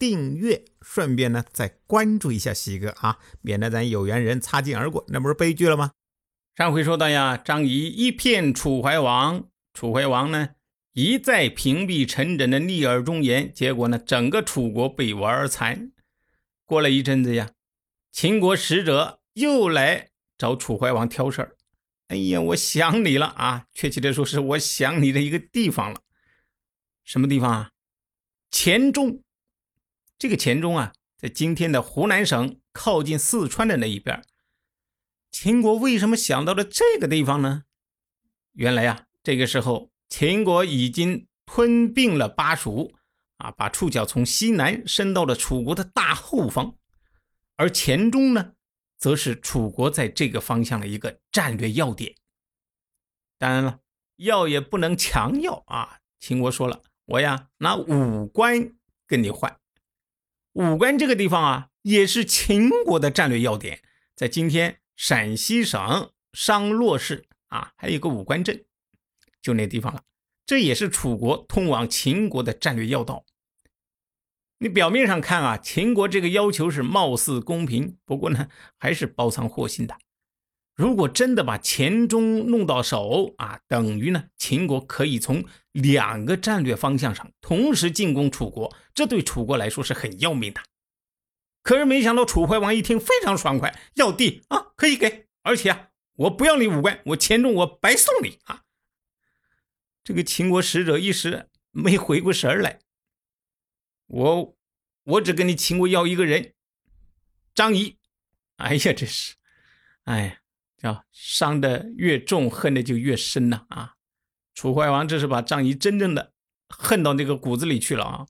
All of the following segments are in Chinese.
订阅，顺便呢再关注一下西哥啊，免得咱有缘人擦肩而过，那不是悲剧了吗？上回说到呀，张仪一骗楚怀王，楚怀王呢？一再屏蔽陈轸的逆耳忠言，结果呢，整个楚国被玩残。过了一阵子呀，秦国使者又来找楚怀王挑事儿。哎呀，我想你了啊！确切的说，是我想你的一个地方了。什么地方啊？黔中。这个黔中啊，在今天的湖南省靠近四川的那一边。秦国为什么想到了这个地方呢？原来呀，这个时候。秦国已经吞并了巴蜀，啊，把触角从西南伸到了楚国的大后方，而黔中呢，则是楚国在这个方向的一个战略要点。当然了，要也不能强要啊。秦国说了，我呀拿五关跟你换。武关这个地方啊，也是秦国的战略要点，在今天陕西省商洛市啊，还有个武关镇。就那地方了，这也是楚国通往秦国的战略要道。你表面上看啊，秦国这个要求是貌似公平，不过呢，还是包藏祸心的。如果真的把黔中弄到手啊，等于呢，秦国可以从两个战略方向上同时进攻楚国，这对楚国来说是很要命的。可是没想到楚怀王一听非常爽快，要地啊，可以给，而且啊，我不要你五关，我黔中我白送你啊。这个秦国使者一时没回过神来，我我只跟你秦国要一个人，张仪。哎呀，这是，哎呀，叫伤的越重，恨的就越深呐啊！楚怀王这是把张仪真正的恨到那个骨子里去了啊！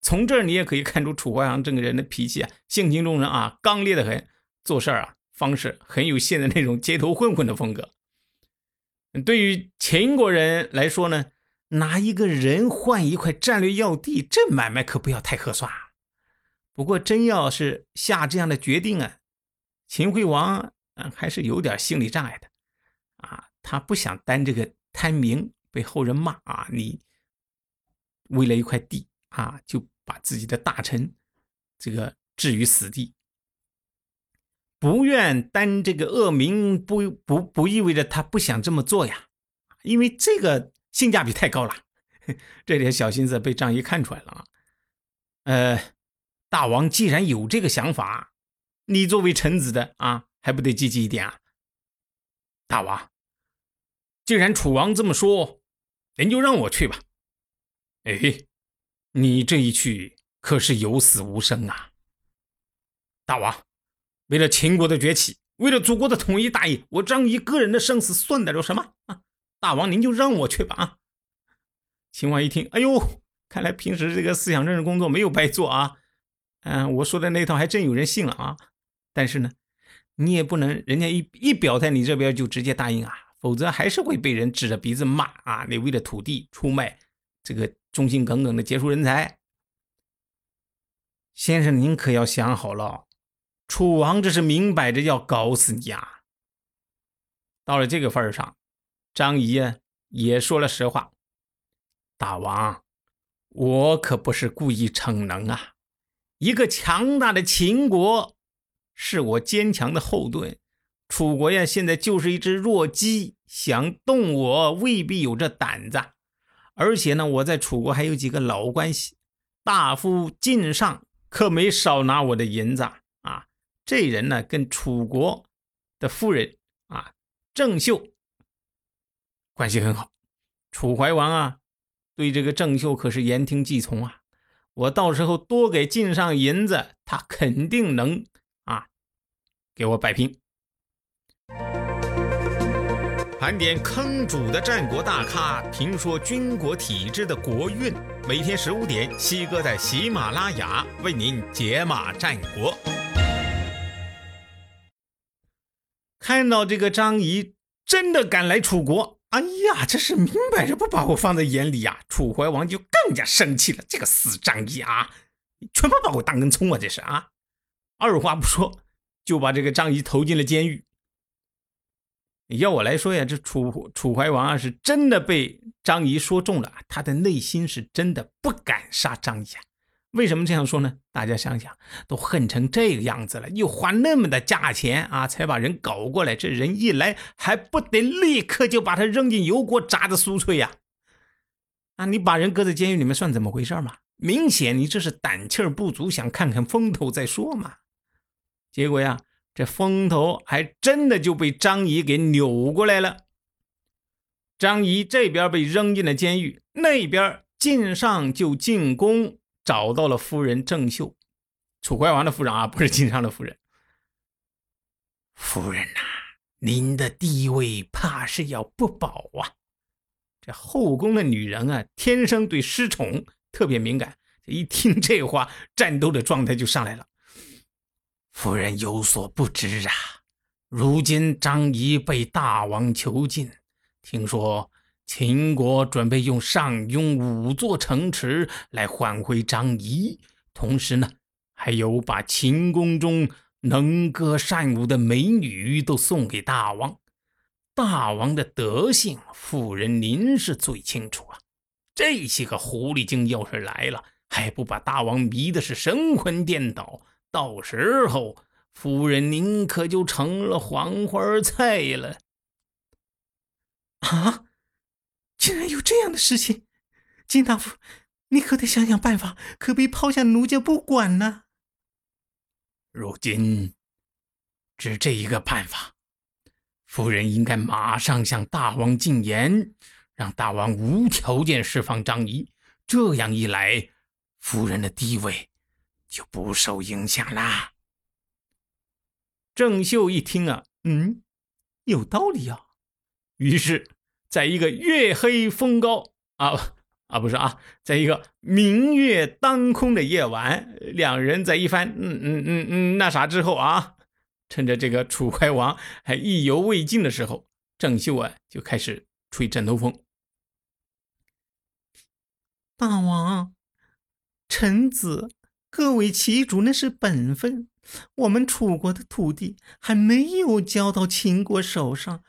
从这儿你也可以看出楚怀王这个人的脾气啊，性情中人啊，刚烈的很，做事啊方式很有现在那种街头混混的风格。对于秦国人来说呢，拿一个人换一块战略要地，这买卖可不要太合算。不过真要是下这样的决定啊，秦惠王嗯还是有点心理障碍的啊，他不想担这个贪名，被后人骂啊。你为了一块地啊，就把自己的大臣这个置于死地。不愿担这个恶名，不不不意味着他不想这么做呀，因为这个性价比太高了。这点小心思被张仪看出来了啊。呃，大王既然有这个想法，你作为臣子的啊，还不得积极一点啊？大王，既然楚王这么说，您就让我去吧。哎，你这一去可是有死无生啊，大王。为了秦国的崛起，为了祖国的统一大业，我张仪个人的生死算得了什么啊？大王您就让我去吧啊！秦王一听，哎呦，看来平时这个思想政治工作没有白做啊！嗯，我说的那套还真有人信了啊！但是呢，你也不能人家一一表态，你这边就直接答应啊，否则还是会被人指着鼻子骂啊！你为了土地出卖这个忠心耿耿的杰出人才，先生您可要想好了。楚王这是明摆着要搞死你呀！到了这个份上，张仪也说了实话：“大王，我可不是故意逞能啊！一个强大的秦国是我坚强的后盾，楚国呀现在就是一只弱鸡，想动我未必有这胆子。而且呢，我在楚国还有几个老关系，大夫晋上可没少拿我的银子啊。”这人呢，跟楚国的夫人啊郑袖关系很好。楚怀王啊，对这个郑袖可是言听计从啊。我到时候多给晋上银子，他肯定能给我摆平。盘点坑主的战国大咖，评说军国体制的国运。每天十五点，西哥在喜马拉雅为您解码战国。看到这个张仪真的敢来楚国，哎呀，这是明摆着不把我放在眼里呀！楚怀王就更加生气了，这个死张仪啊，全部把我当根葱啊！这是啊，二话不说就把这个张仪投进了监狱。要我来说呀，这楚楚怀王啊，是真的被张仪说中了，他的内心是真的不敢杀张仪啊。为什么这样说呢？大家想想，都恨成这个样子了，又花那么的价钱啊，才把人搞过来，这人一来还不得立刻就把他扔进油锅炸的酥脆呀？啊，你把人搁在监狱里面算怎么回事嘛？明显你这是胆气儿不足，想看看风头再说嘛。结果呀。这风头还真的就被张仪给扭过来了。张仪这边被扔进了监狱，那边晋上就进宫找到了夫人郑袖，楚怀王的夫人啊，不是晋上的夫人。夫人呐，您的地位怕是要不保啊！这后宫的女人啊，天生对失宠特别敏感，一听这话，战斗的状态就上来了。夫人有所不知啊，如今张仪被大王囚禁，听说秦国准备用上庸五座城池来换回张仪，同时呢，还有把秦宫中能歌善舞的美女都送给大王。大王的德性，夫人您是最清楚啊。这些个狐狸精要是来了，还不把大王迷的是神魂颠倒？到时候，夫人您可就成了黄花菜了。啊！竟然有这样的事情，金大夫，你可得想想办法，可别抛下奴家不管呢。如今只这一个办法，夫人应该马上向大王进言，让大王无条件释放张仪。这样一来，夫人的地位。就不受影响啦。郑秀一听啊，嗯，有道理啊。于是，在一个月黑风高啊啊不是啊，在一个明月当空的夜晚，两人在一番嗯嗯嗯嗯那啥之后啊，趁着这个楚怀王还意犹未尽的时候，郑秀啊就开始吹枕头风。大王，臣子。各为其主，那是本分。我们楚国的土地还没有交到秦国手上，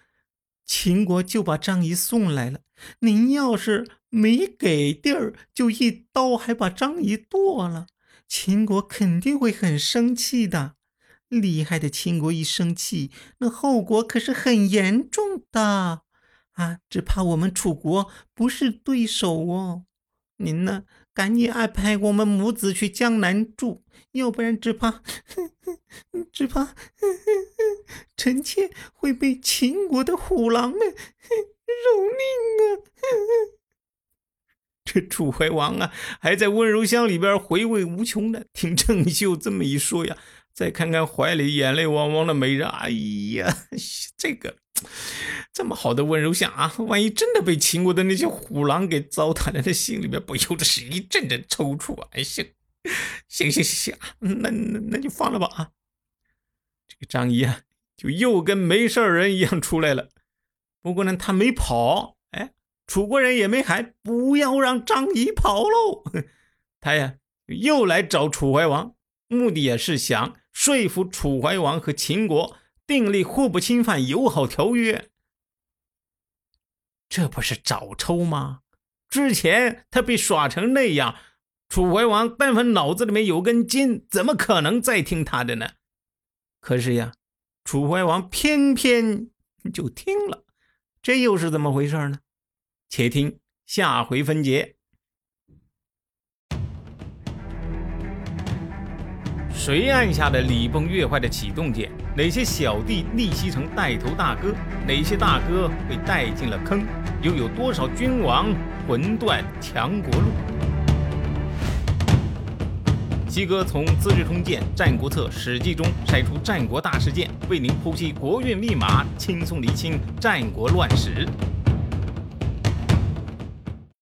秦国就把张仪送来了。您要是没给地儿，就一刀还把张仪剁了，秦国肯定会很生气的。厉害的秦国一生气，那后果可是很严重的啊！只怕我们楚国不是对手哦。您呢？赶紧安排我们母子去江南住，要不然只怕，只怕 臣妾会被秦国的虎狼们 蹂躏啊！这楚怀王啊，还在温柔乡里边回味无穷呢。听郑袖这么一说呀，再看看怀里眼泪汪汪的美人，哎呀，这个。这么好的温柔乡啊，万一真的被秦国的那些虎狼给糟蹋了，他心里面不由得是一阵阵抽搐啊！哎，行，行行行，那那那就放了吧啊！这个张仪啊，就又跟没事人一样出来了。不过呢，他没跑，哎，楚国人也没喊不要让张仪跑喽。他呀，又来找楚怀王，目的也是想说服楚怀王和秦国。订立互不侵犯友好条约，这不是找抽吗？之前他被耍成那样，楚怀王但凡脑子里面有根筋，怎么可能再听他的呢？可是呀，楚怀王偏偏就听了，这又是怎么回事呢？且听下回分解。谁按下了礼崩乐坏的启动键？哪些小弟逆袭成带头大哥？哪些大哥被带进了坑？又有多少君王魂断强国路？西哥从《资治通鉴》《战国策》《史记》中筛出战国大事件，为您剖析国运密码，轻松理清战国乱史。